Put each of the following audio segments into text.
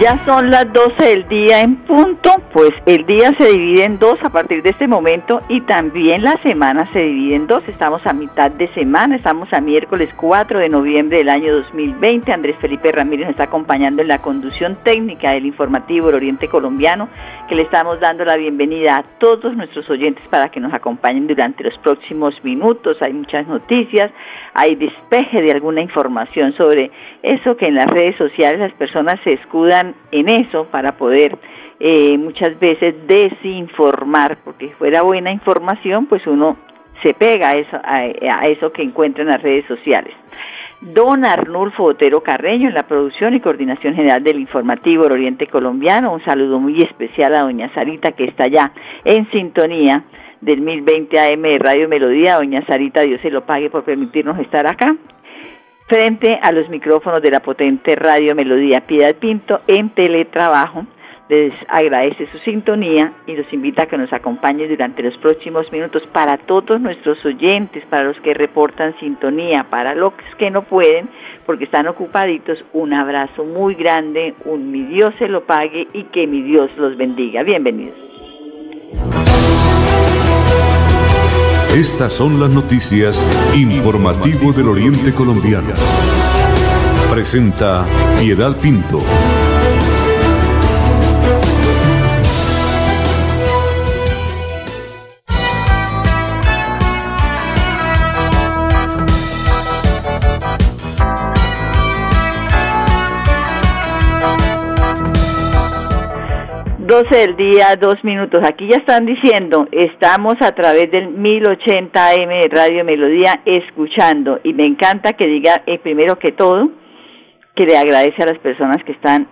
Ya son las 12 del día en punto, pues el día se divide en dos a partir de este momento y también la semana se divide en dos. Estamos a mitad de semana, estamos a miércoles 4 de noviembre del año 2020. Andrés Felipe Ramírez nos está acompañando en la conducción técnica del informativo del Oriente Colombiano, que le estamos dando la bienvenida a todos nuestros oyentes para que nos acompañen durante los próximos minutos. Hay muchas noticias, hay despeje de alguna información sobre eso que en las redes sociales las personas se escudan en eso para poder eh, muchas veces desinformar, porque fuera buena información, pues uno se pega a eso, a, eso que encuentra en las redes sociales. Don Arnulfo Otero Carreño en la producción y coordinación general del informativo del Oriente Colombiano. Un saludo muy especial a doña Sarita que está ya en sintonía del 1020 AM de Radio Melodía. Doña Sarita, Dios se lo pague por permitirnos estar acá frente a los micrófonos de la potente Radio Melodía Piedad Pinto en teletrabajo. Les agradece su sintonía y los invita a que nos acompañe durante los próximos minutos para todos nuestros oyentes, para los que reportan sintonía, para los que no pueden, porque están ocupaditos. Un abrazo muy grande, un mi Dios se lo pague y que mi Dios los bendiga. Bienvenidos. Estas son las noticias Informativo del Oriente Colombiano. Presenta Piedad Pinto. 12 del día, dos minutos. Aquí ya están diciendo, estamos a través del 1080 AM de Radio Melodía escuchando. Y me encanta que diga, eh, primero que todo, que le agradece a las personas que están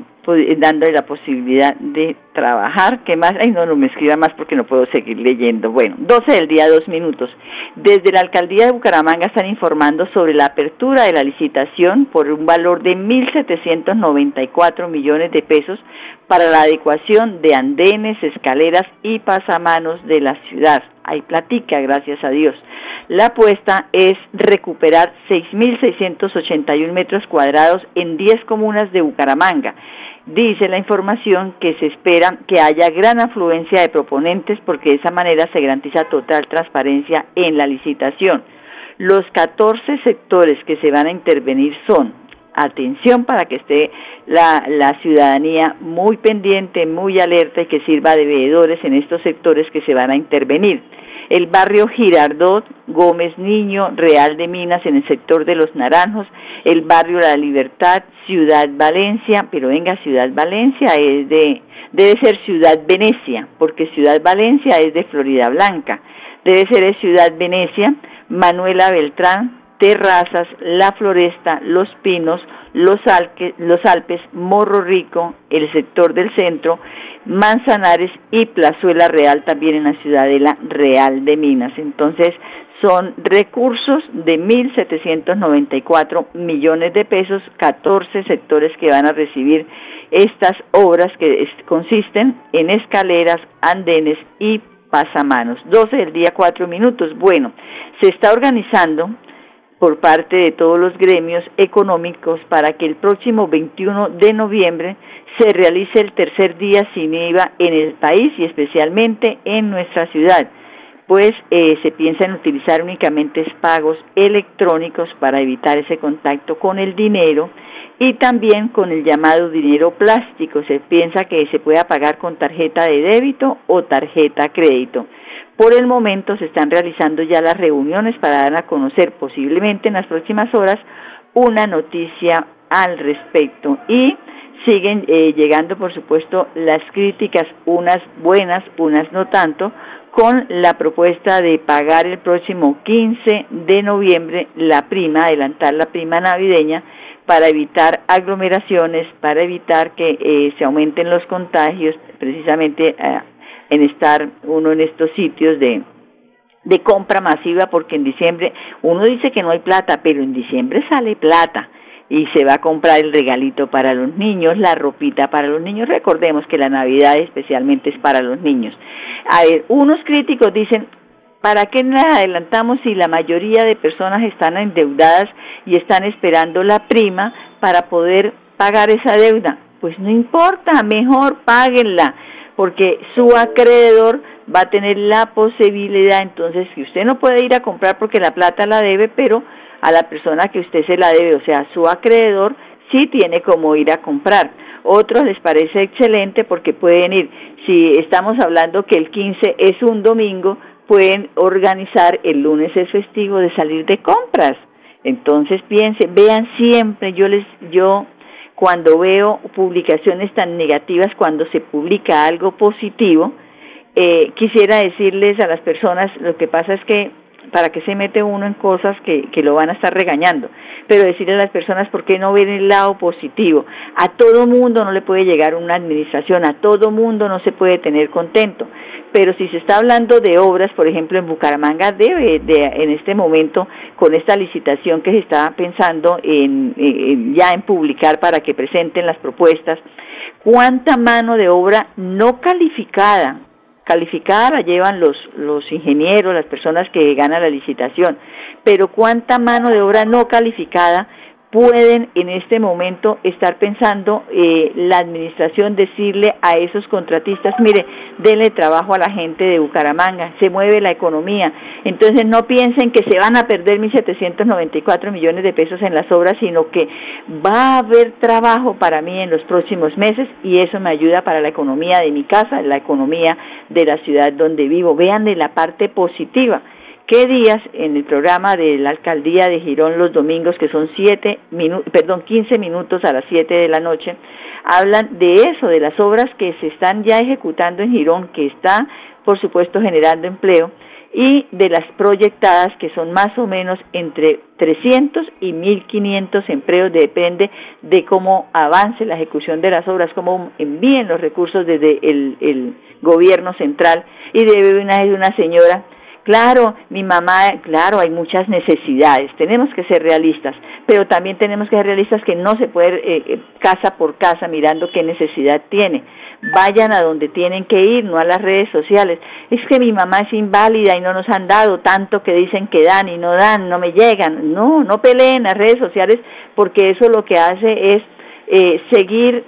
dándole la posibilidad de trabajar. ¿Qué más? Ay, no, no me escriba más porque no puedo seguir leyendo. Bueno, 12 del día, dos minutos. Desde la alcaldía de Bucaramanga están informando sobre la apertura de la licitación por un valor de 1.794 millones de pesos para la adecuación de andenes, escaleras y pasamanos de la ciudad. Hay platica, gracias a Dios. La apuesta es recuperar 6.681 metros cuadrados en 10 comunas de Bucaramanga. Dice la información que se espera que haya gran afluencia de proponentes porque de esa manera se garantiza total transparencia en la licitación. Los 14 sectores que se van a intervenir son atención para que esté la, la, ciudadanía muy pendiente, muy alerta y que sirva de veedores en estos sectores que se van a intervenir. El barrio Girardot, Gómez Niño, Real de Minas en el sector de Los Naranjos, el barrio La Libertad, Ciudad Valencia, pero venga, Ciudad Valencia es de, debe ser Ciudad Venecia, porque Ciudad Valencia es de Florida Blanca, debe ser Ciudad Venecia, Manuela Beltrán, Terrazas, La Floresta, Los Pinos, Los, Alpes, Morro Rico, el sector del centro, Manzanares y Plazuela Real también en la ciudadela Real de Minas. Entonces, son recursos de 1.794 millones de pesos, 14 sectores que van a recibir estas obras que consisten en escaleras, andenes y pasamanos. 12 del día, 4 minutos. Bueno, se está organizando por parte de todos los gremios económicos para que el próximo 21 de noviembre se realice el tercer día sin IVA en el país y especialmente en nuestra ciudad, pues eh, se piensa en utilizar únicamente pagos electrónicos para evitar ese contacto con el dinero y también con el llamado dinero plástico. Se piensa que se pueda pagar con tarjeta de débito o tarjeta crédito. Por el momento se están realizando ya las reuniones para dar a conocer posiblemente en las próximas horas una noticia al respecto. Y siguen eh, llegando por supuesto las críticas, unas buenas, unas no tanto, con la propuesta de pagar el próximo 15 de noviembre la prima, adelantar la prima navideña para evitar aglomeraciones, para evitar que eh, se aumenten los contagios, precisamente eh, en estar uno en estos sitios de, de compra masiva, porque en diciembre uno dice que no hay plata, pero en diciembre sale plata y se va a comprar el regalito para los niños, la ropita para los niños. Recordemos que la Navidad especialmente es para los niños. A ver, unos críticos dicen, ¿para qué nos adelantamos si la mayoría de personas están endeudadas y están esperando la prima para poder pagar esa deuda? Pues no importa, mejor páguenla, porque su acreedor va a tener la posibilidad, entonces, que usted no puede ir a comprar porque la plata la debe, pero a la persona que usted se la debe, o sea, su acreedor, sí tiene como ir a comprar. Otros les parece excelente porque pueden ir, si estamos hablando que el 15 es un domingo, pueden organizar el lunes es festivo de salir de compras. Entonces piensen, vean siempre, yo les, yo cuando veo publicaciones tan negativas, cuando se publica algo positivo, eh, quisiera decirles a las personas, lo que pasa es que para que se mete uno en cosas que, que lo van a estar regañando, pero decirle a las personas por qué no ven el lado positivo. A todo mundo no le puede llegar una administración, a todo mundo no se puede tener contento, pero si se está hablando de obras, por ejemplo, en Bucaramanga debe de, en este momento con esta licitación que se está pensando en, ya en publicar para que presenten las propuestas, cuánta mano de obra no calificada calificada la llevan los, los ingenieros, las personas que ganan la licitación, pero cuánta mano de obra no calificada pueden en este momento estar pensando eh, la administración decirle a esos contratistas, mire, denle trabajo a la gente de Bucaramanga, se mueve la economía. Entonces no piensen que se van a perder 1.794 millones de pesos en las obras, sino que va a haber trabajo para mí en los próximos meses y eso me ayuda para la economía de mi casa, la economía de la ciudad donde vivo. Vean de la parte positiva qué días en el programa de la alcaldía de Girón los domingos, que son siete perdón, 15 minutos a las 7 de la noche, hablan de eso, de las obras que se están ya ejecutando en Girón, que está, por supuesto, generando empleo, y de las proyectadas, que son más o menos entre 300 y 1.500 empleos, depende de cómo avance la ejecución de las obras, cómo envíen los recursos desde el, gobierno central, y debe una, una señora Claro, mi mamá, claro, hay muchas necesidades, tenemos que ser realistas, pero también tenemos que ser realistas que no se puede eh, eh, casa por casa mirando qué necesidad tiene. Vayan a donde tienen que ir, no a las redes sociales. Es que mi mamá es inválida y no nos han dado tanto que dicen que dan y no dan, no me llegan. No, no peleen las redes sociales porque eso lo que hace es eh, seguir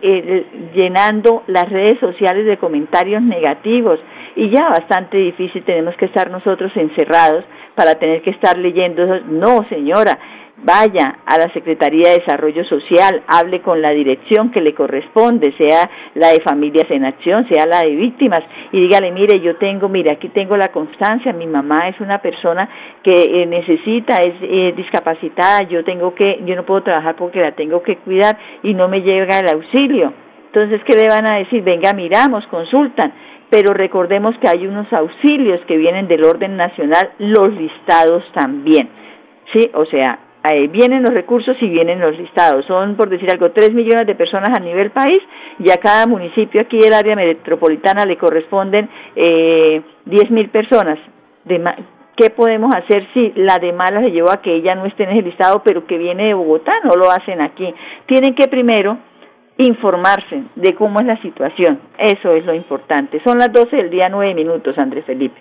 llenando las redes sociales de comentarios negativos y ya bastante difícil tenemos que estar nosotros encerrados para tener que estar leyendo eso. No, señora, vaya a la Secretaría de Desarrollo Social, hable con la dirección que le corresponde, sea la de Familias en Acción, sea la de Víctimas, y dígale, mire, yo tengo, mire, aquí tengo la constancia, mi mamá es una persona que eh, necesita, es eh, discapacitada, yo tengo que, yo no puedo trabajar porque la tengo que cuidar y no me llega el auxilio. Entonces, ¿qué le van a decir? Venga, miramos, consultan pero recordemos que hay unos auxilios que vienen del orden nacional, los listados también. Sí, o sea, vienen los recursos y vienen los listados. Son, por decir algo, tres millones de personas a nivel país y a cada municipio aquí del área metropolitana le corresponden eh, diez mil personas. De ¿Qué podemos hacer si la de mala se llevó a que ella no esté en ese listado, pero que viene de Bogotá? No lo hacen aquí. Tienen que primero informarse de cómo es la situación. Eso es lo importante. Son las 12 del día 9 minutos, Andrés Felipe.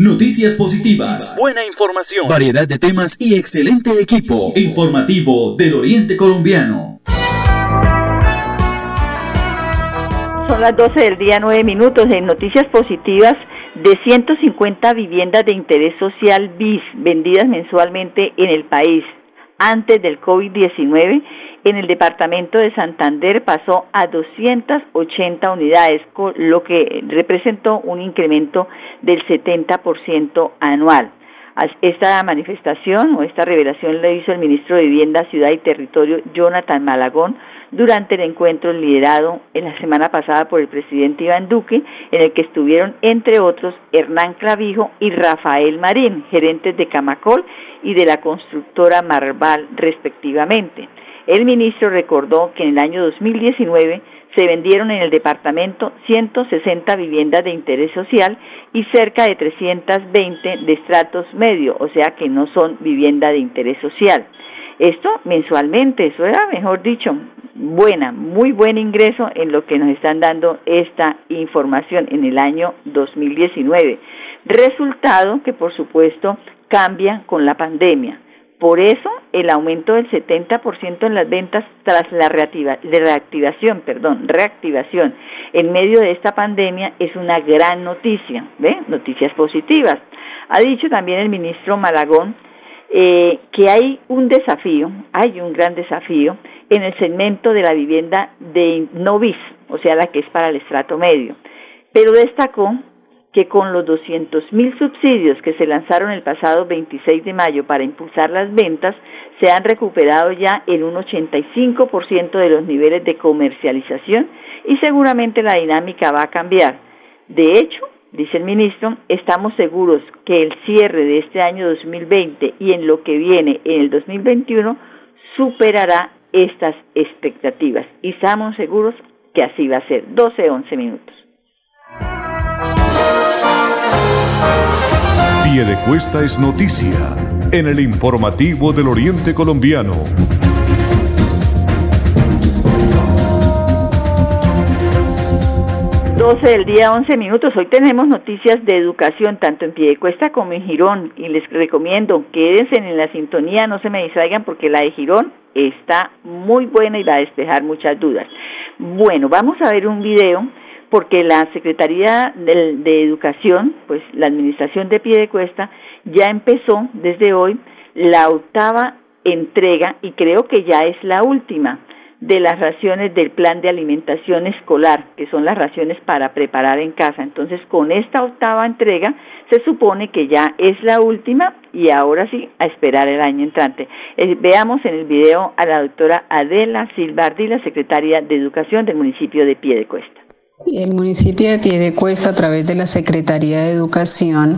Noticias positivas, buena información, variedad de temas y excelente equipo informativo del Oriente Colombiano. Son las 12 del día, 9 minutos. En noticias positivas, de 150 viviendas de interés social BIS vendidas mensualmente en el país antes del COVID-19, En el departamento de Santander pasó a 280 unidades, lo que representó un incremento del 70% anual. Esta manifestación o esta revelación la hizo el ministro de Vivienda, Ciudad y Territorio, Jonathan Malagón, durante el encuentro liderado en la semana pasada por el presidente Iván Duque, en el que estuvieron, entre otros, Hernán Clavijo y Rafael Marín, gerentes de Camacol y de la constructora Marval, respectivamente. El ministro recordó que en el año 2019 se vendieron en el departamento 160 viviendas de interés social y cerca de 320 de estratos medio, o sea que no son vivienda de interés social. Esto mensualmente, eso era, mejor dicho, buena, muy buen ingreso en lo que nos están dando esta información en el año 2019. Resultado que, por supuesto, cambia con la pandemia. Por eso, el aumento del 70% en las ventas tras la reactivación, perdón, reactivación en medio de esta pandemia es una gran noticia, ¿ve? Noticias positivas. Ha dicho también el ministro Malagón eh, que hay un desafío, hay un gran desafío en el segmento de la vivienda de novis, o sea, la que es para el estrato medio. Pero destacó que con los 200 mil subsidios que se lanzaron el pasado 26 de mayo para impulsar las ventas, se han recuperado ya en un 85% de los niveles de comercialización y seguramente la dinámica va a cambiar. De hecho, dice el ministro, estamos seguros que el cierre de este año 2020 y en lo que viene en el 2021 superará estas expectativas y estamos seguros que así va a ser. 12-11 minutos. Pie de Cuesta es noticia en el informativo del Oriente Colombiano. 12 del día, 11 minutos. Hoy tenemos noticias de educación tanto en Piedecuesta como en Girón y les recomiendo quédense en la sintonía, no se me distraigan porque la de Girón está muy buena y va a despejar muchas dudas. Bueno, vamos a ver un video porque la Secretaría de, Educación, pues la Administración de Piedecuesta, ya empezó desde hoy la octava entrega y creo que ya es la última de las raciones del plan de alimentación escolar, que son las raciones para preparar en casa. Entonces, con esta octava entrega, se supone que ya es la última y ahora sí, a esperar el año entrante. Eh, veamos en el video a la doctora Adela Silbardi, la secretaria de Educación del municipio de Piedecuesta. El municipio de Piedecuesta, a través de la Secretaría de Educación,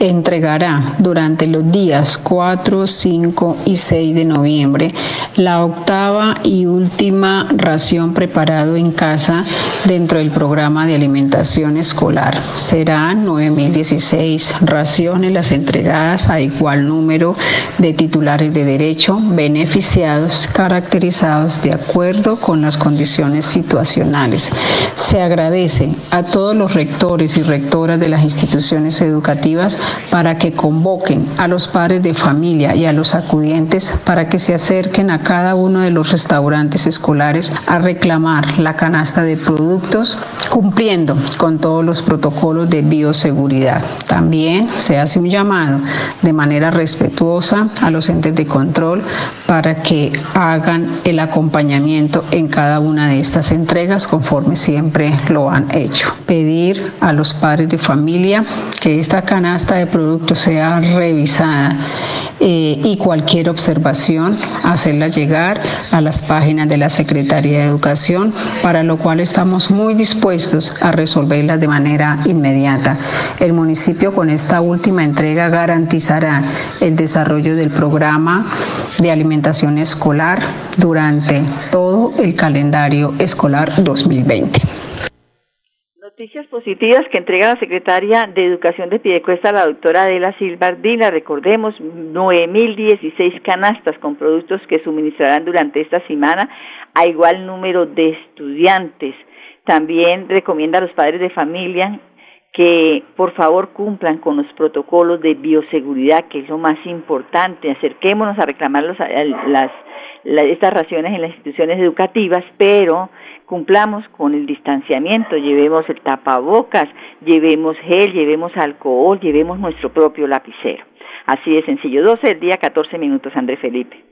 entregará durante los días 4, 5 y 6 de noviembre la octava y última ración preparado en casa dentro del programa de alimentación escolar. Serán 9.016 raciones las entregadas a igual número de titulares de derecho beneficiados caracterizados de acuerdo con las condiciones situacionales. Se agradece a todos los rectores y rectoras de las instituciones educativas para que convoquen a los padres de familia y a los acudientes para que se acerquen a cada uno de los restaurantes escolares a reclamar la canasta de productos cumpliendo con todos los protocolos de bioseguridad. También se hace un llamado de manera respetuosa a los entes de control para que hagan el acompañamiento en cada una de estas entregas conforme siempre lo han hecho. Pedir a los padres de familia que esta canasta de productos sea revisada eh, y cualquier observación hacerla llegar a las páginas de la Secretaría de Educación, para lo cual estamos muy dispuestos a resolverlas de manera inmediata. El municipio con esta última entrega garantizará el desarrollo del programa de alimentación escolar durante todo el calendario escolar 2020. Noticias positivas que entrega la secretaria de Educación de Piedecuesta, la doctora Adela Silva Ardila. Recordemos, 9.016 canastas con productos que suministrarán durante esta semana a igual número de estudiantes. También recomienda a los padres de familia que por favor cumplan con los protocolos de bioseguridad, que es lo más importante. Acerquémonos a reclamar las, estas raciones en las instituciones educativas, pero cumplamos con el distanciamiento, llevemos el tapabocas, llevemos gel, llevemos alcohol, llevemos nuestro propio lapicero. Así de sencillo. 12 del día, 14 minutos, André Felipe.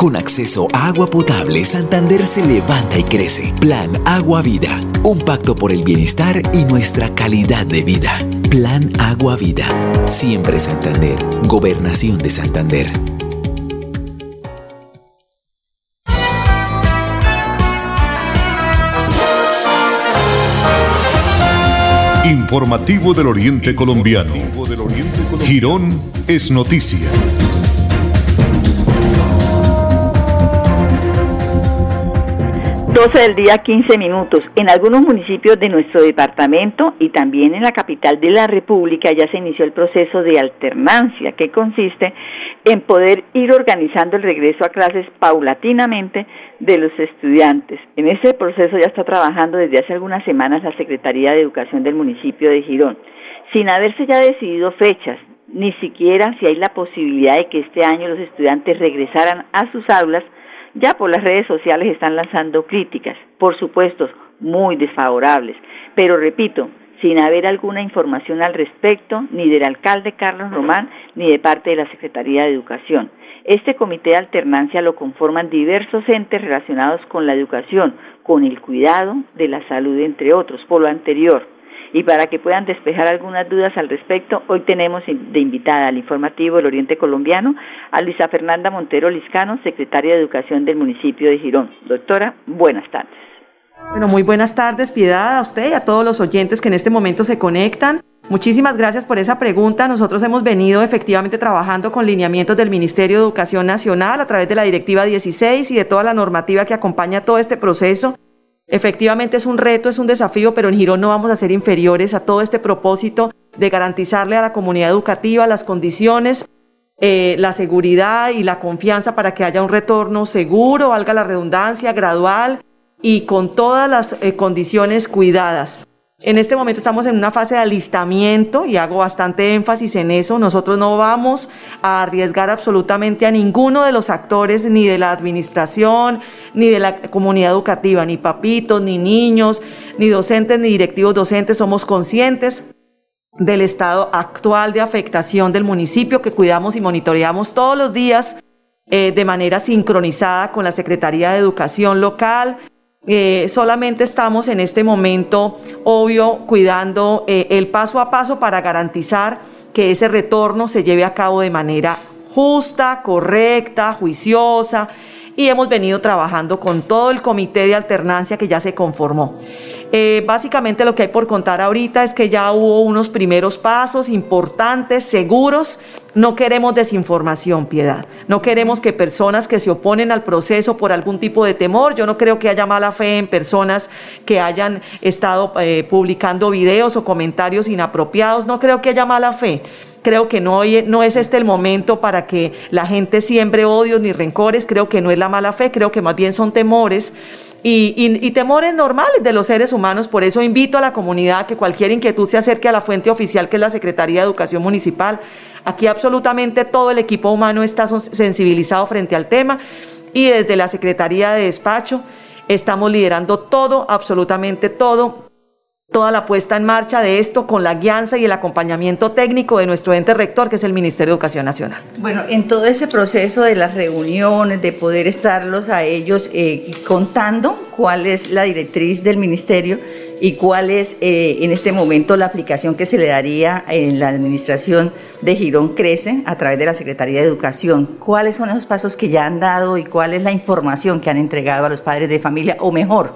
Con acceso a agua potable, Santander se levanta y crece. Plan Agua Vida. Un pacto por el bienestar y nuestra calidad de vida. Plan Agua Vida. Siempre Santander. Gobernación de Santander. Informativo del Oriente Colombiano. Girón es noticia. 12 del día 15 minutos. En algunos municipios de nuestro departamento y también en la capital de la República ya se inició el proceso de alternancia que consiste en poder ir organizando el regreso a clases paulatinamente de los estudiantes. En ese proceso ya está trabajando desde hace algunas semanas la Secretaría de Educación del municipio de Girón, sin haberse ya decidido fechas, ni siquiera si hay la posibilidad de que este año los estudiantes regresaran a sus aulas ya por las redes sociales están lanzando críticas, por supuesto, muy desfavorables, pero repito, sin haber alguna información al respecto, ni del alcalde Carlos Román, ni de parte de la Secretaría de Educación. Este comité de alternancia lo conforman diversos entes relacionados con la educación, con el cuidado de la salud, entre otros. Por lo anterior, y para que puedan despejar algunas dudas al respecto, hoy tenemos de invitada al informativo del Oriente Colombiano a Luisa Fernanda Montero Liscano, secretaria de Educación del municipio de Girón. Doctora, buenas tardes. Bueno, muy buenas tardes, Piedad, a usted y a todos los oyentes que en este momento se conectan. Muchísimas gracias por esa pregunta. Nosotros hemos venido efectivamente trabajando con lineamientos del Ministerio de Educación Nacional a través de la Directiva 16 y de toda la normativa que acompaña todo este proceso. Efectivamente es un reto, es un desafío, pero en Girón no vamos a ser inferiores a todo este propósito de garantizarle a la comunidad educativa las condiciones, eh, la seguridad y la confianza para que haya un retorno seguro, valga la redundancia, gradual y con todas las eh, condiciones cuidadas. En este momento estamos en una fase de alistamiento y hago bastante énfasis en eso. Nosotros no vamos a arriesgar absolutamente a ninguno de los actores, ni de la administración, ni de la comunidad educativa, ni papitos, ni niños, ni docentes, ni directivos docentes. Somos conscientes del estado actual de afectación del municipio que cuidamos y monitoreamos todos los días eh, de manera sincronizada con la Secretaría de Educación local, eh, solamente estamos en este momento, obvio, cuidando eh, el paso a paso para garantizar que ese retorno se lleve a cabo de manera justa, correcta, juiciosa y hemos venido trabajando con todo el comité de alternancia que ya se conformó. Eh, básicamente lo que hay por contar ahorita es que ya hubo unos primeros pasos importantes, seguros. No queremos desinformación, piedad. No queremos que personas que se oponen al proceso por algún tipo de temor, yo no creo que haya mala fe en personas que hayan estado eh, publicando videos o comentarios inapropiados, no creo que haya mala fe creo que no, no es este el momento para que la gente siembre odios ni rencores, creo que no es la mala fe, creo que más bien son temores y, temores normales de los seres humanos. Por eso invito a la comunidad que cualquier inquietud se acerque a la fuente oficial que es la Secretaría de Educación Municipal. Aquí absolutamente todo el equipo humano está sensibilizado frente al tema y desde la Secretaría de Despacho estamos liderando todo, absolutamente todo, toda la puesta en marcha de esto con la guianza y el acompañamiento técnico de nuestro ente rector, que es el Ministerio de Educación Nacional. Bueno, en todo ese proceso de las reuniones, de poder estarlos a ellos eh, contando cuál es la directriz del Ministerio y cuál es eh, en este momento la aplicación que se le daría en la administración de Girón Crece a través de la Secretaría de Educación. ¿Cuáles son esos pasos que ya han dado y cuál es la información que han entregado a los padres de familia o mejor?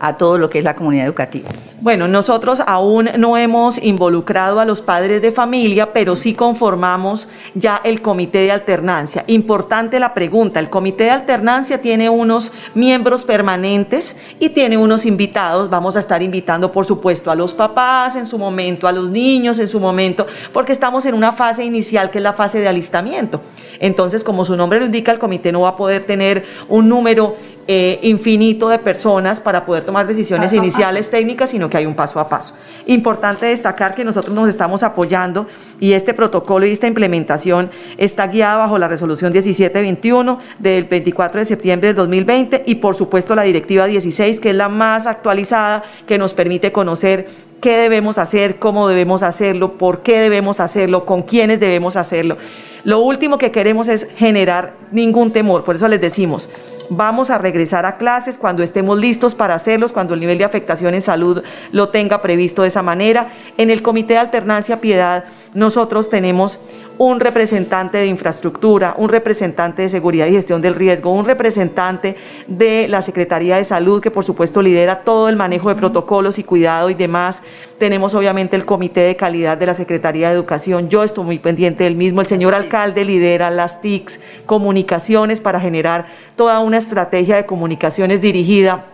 A todo lo que es la comunidad educativa. Bueno, nosotros aún no hemos involucrado a los padres de familia, pero sí conformamos ya el comité de alternancia. Importante la pregunta, el comité de alternancia tiene unos miembros permanentes y tiene unos invitados. Vamos a estar invitando, por supuesto, a los papás en su momento, a los niños en su momento, porque estamos en una fase inicial que es la fase de alistamiento. Entonces, como su nombre lo indica, el comité no va a poder tener un número eh, infinito de personas para poder tomar decisiones iniciales técnicas, sino que hay un paso a paso. Importante destacar que nosotros nos estamos apoyando y este protocolo y esta implementación está guiada bajo la resolución 1721 del 24 de septiembre del 2020 y por supuesto la directiva 16, que es la más actualizada, que nos permite conocer qué debemos hacer, cómo debemos hacerlo, por qué debemos hacerlo, con quiénes debemos hacerlo. Lo último que queremos es generar ningún temor, por eso les decimos, vamos a regresar a clases cuando estemos listos para hacerlos, cuando el nivel de afectación en salud lo tenga previsto de esa manera. En el Comité de Alternancia Piedad nosotros tenemos un representante de infraestructura, un representante de seguridad y gestión del riesgo, un representante de la Secretaría de Salud, que por supuesto lidera todo el manejo de protocolos y cuidado y demás. Tenemos obviamente el Comité de Calidad de la Secretaría de Educación. Yo estoy muy pendiente del mismo. El señor alcalde lidera las TICs, comunicaciones para generar toda una estrategia de comunicaciones dirigida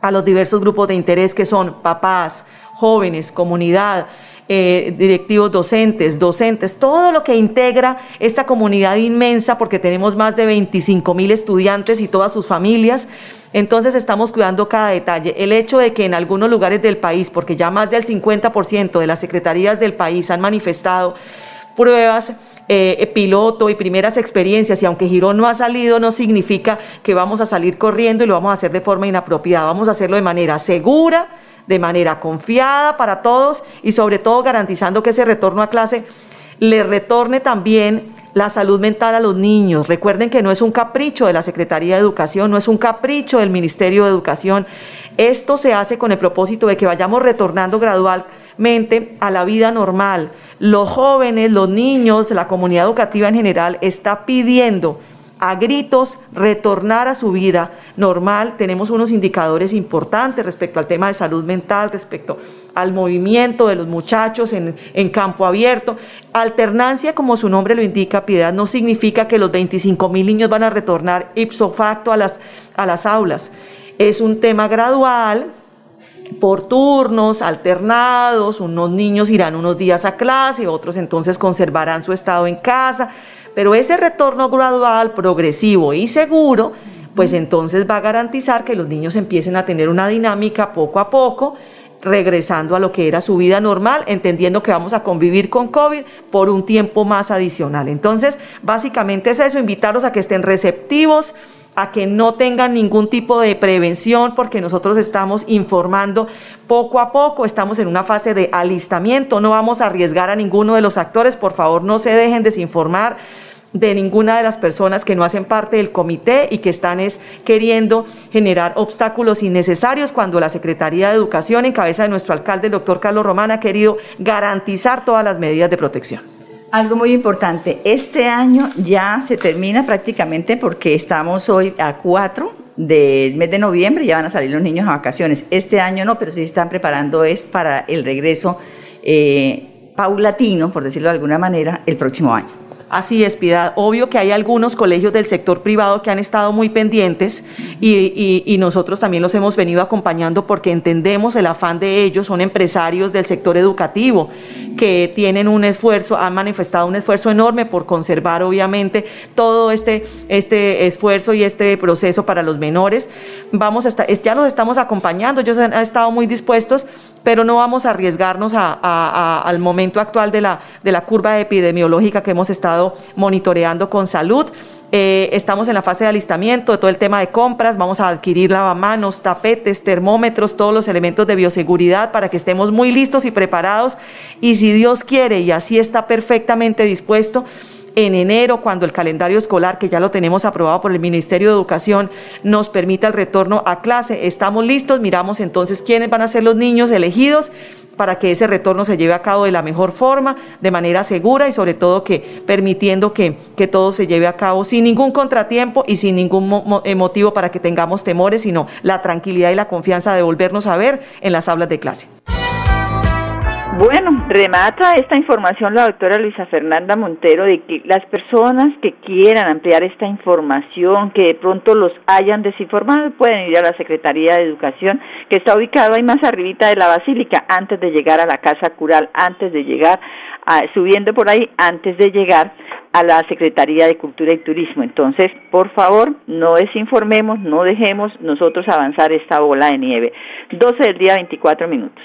a los diversos grupos de interés que son papás, jóvenes, comunidad, eh, directivos docentes, docentes, todo lo que integra esta comunidad inmensa, porque tenemos más de 25 mil estudiantes y todas sus familias. Entonces estamos cuidando cada detalle. El hecho de que en algunos lugares del país, porque ya más del 50% de las secretarías del país han manifestado pruebas eh, piloto y primeras experiencias y aunque Girón no ha salido no significa que vamos a salir corriendo y lo vamos a hacer de forma inapropiada, vamos a hacerlo de manera segura, de manera confiada para todos y sobre todo garantizando que ese retorno a clase le retorne también la salud mental a los niños. Recuerden que no es un capricho de la Secretaría de Educación, no es un capricho del Ministerio de Educación. Esto se hace con el propósito de que vayamos retornando gradualmente a la vida normal. Los jóvenes, los niños, la comunidad educativa en general está pidiendo a gritos retornar a su vida normal. Tenemos unos indicadores importantes respecto al tema de salud mental, respecto al movimiento de los muchachos en, en campo abierto. Alternancia, como su nombre lo indica, Piedad, no significa que los 25 mil niños van a retornar ipso facto a las, a las aulas. Es un tema gradual, por turnos, alternados, unos niños irán unos días a clase, otros entonces conservarán su estado en casa, pero ese retorno gradual, progresivo y seguro, pues entonces va a garantizar que los niños empiecen a tener una dinámica poco a poco, regresando a lo que era su vida normal, entendiendo que vamos a convivir con COVID por un tiempo más adicional. Entonces, básicamente es eso, invitarlos a que estén receptivos, a que no tengan ningún tipo de prevención, porque nosotros estamos informando poco a poco, estamos en una fase de alistamiento, no vamos a arriesgar a ninguno de los actores, por favor no se dejen desinformar de ninguna de las personas que no hacen parte del comité y que están es queriendo generar obstáculos innecesarios cuando la Secretaría de Educación, en cabeza de nuestro alcalde, el doctor Carlos Román, ha querido garantizar todas las medidas de protección. Algo muy importante, este año ya se termina prácticamente porque estamos hoy a 4 del mes de noviembre, ya van a salir los niños a vacaciones. Este año no, pero sí están preparando es para el regreso eh, paulatino, por decirlo de alguna manera, el próximo año. Así es. Obvio que hay algunos colegios del sector privado que han estado muy pendientes y, nosotros también los hemos venido acompañando porque entendemos el afán de ellos, son empresarios del sector educativo que tienen un esfuerzo, han manifestado un esfuerzo enorme por conservar obviamente todo este, este esfuerzo y este proceso para los menores. Vamos a ya los estamos acompañando, ellos han, estado muy dispuestos, pero no vamos a arriesgarnos al momento actual de la, de la curva epidemiológica que hemos estado monitoreando con salud. Eh, estamos en la fase de alistamiento de todo el tema de compras. Vamos a adquirir lavamanos, tapetes, termómetros, todos los elementos de bioseguridad para que estemos muy listos y preparados. Y si Dios quiere, y así está perfectamente dispuesto, en enero, cuando el calendario escolar, que ya lo tenemos aprobado por el Ministerio de Educación, nos permita el retorno a clase. Estamos listos, miramos entonces quiénes van a ser los niños elegidos para que ese retorno se lleve a cabo de la mejor forma, de manera segura y sobre todo que permitiendo que, que todo se lleve a cabo sin ningún contratiempo y sin ningún eh, motivo para que tengamos temores, sino la tranquilidad y la confianza de volvernos a ver en las aulas de clase. Bueno, remata esta información la doctora Luisa Fernanda Montero de que las personas que quieran ampliar esta información, que de pronto los hayan desinformado, pueden ir a la Secretaría de Educación, que está ubicado ahí más arribita de la Basílica, antes de llegar a la Casa Cural, antes de llegar, a, subiendo por ahí, antes de llegar a la Secretaría de Cultura y Turismo. Entonces, por favor, no desinformemos, no dejemos nosotros avanzar esta bola de nieve. 12 del día, 24 minutos.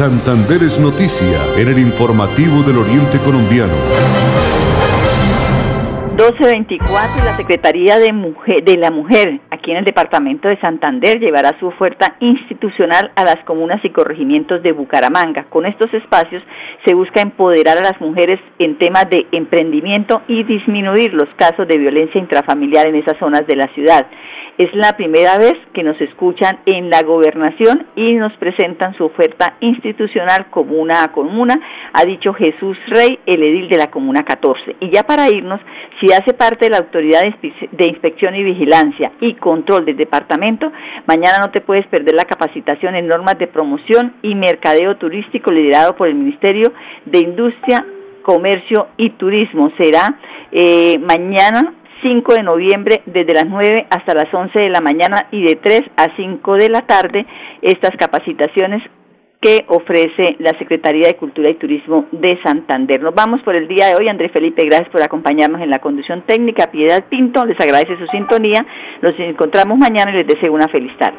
Santander es noticia en el informativo del Oriente Colombiano. 1224 la Secretaría de, Mujer, de la Mujer aquí en el departamento de Santander llevará su oferta institucional a las comunas y corregimientos de Bucaramanga. Con estos espacios se busca empoderar a las mujeres en temas de emprendimiento y disminuir los casos de violencia intrafamiliar en esas zonas de la ciudad. Es la primera vez que nos escuchan en la gobernación y nos presentan su oferta institucional comuna a comuna, ha dicho Jesús Rey, el edil de la comuna 14. Y ya para irnos, si hace parte de la autoridad de inspección y vigilancia y control del departamento, mañana no te puedes perder la capacitación en normas de promoción y mercadeo turístico liderado por el Ministerio de Industria, Comercio y Turismo. Será eh, mañana 5 de noviembre desde las 9 hasta las 11 de la mañana y de 3 a 5 de la tarde estas capacitaciones que ofrece la Secretaría de Cultura y Turismo de Santander. Nos vamos por el día de hoy. Andrés Felipe, gracias por acompañarnos en la conducción técnica. Piedad Pinto, les agradece su sintonía. Nos encontramos mañana y les deseo una feliz tarde.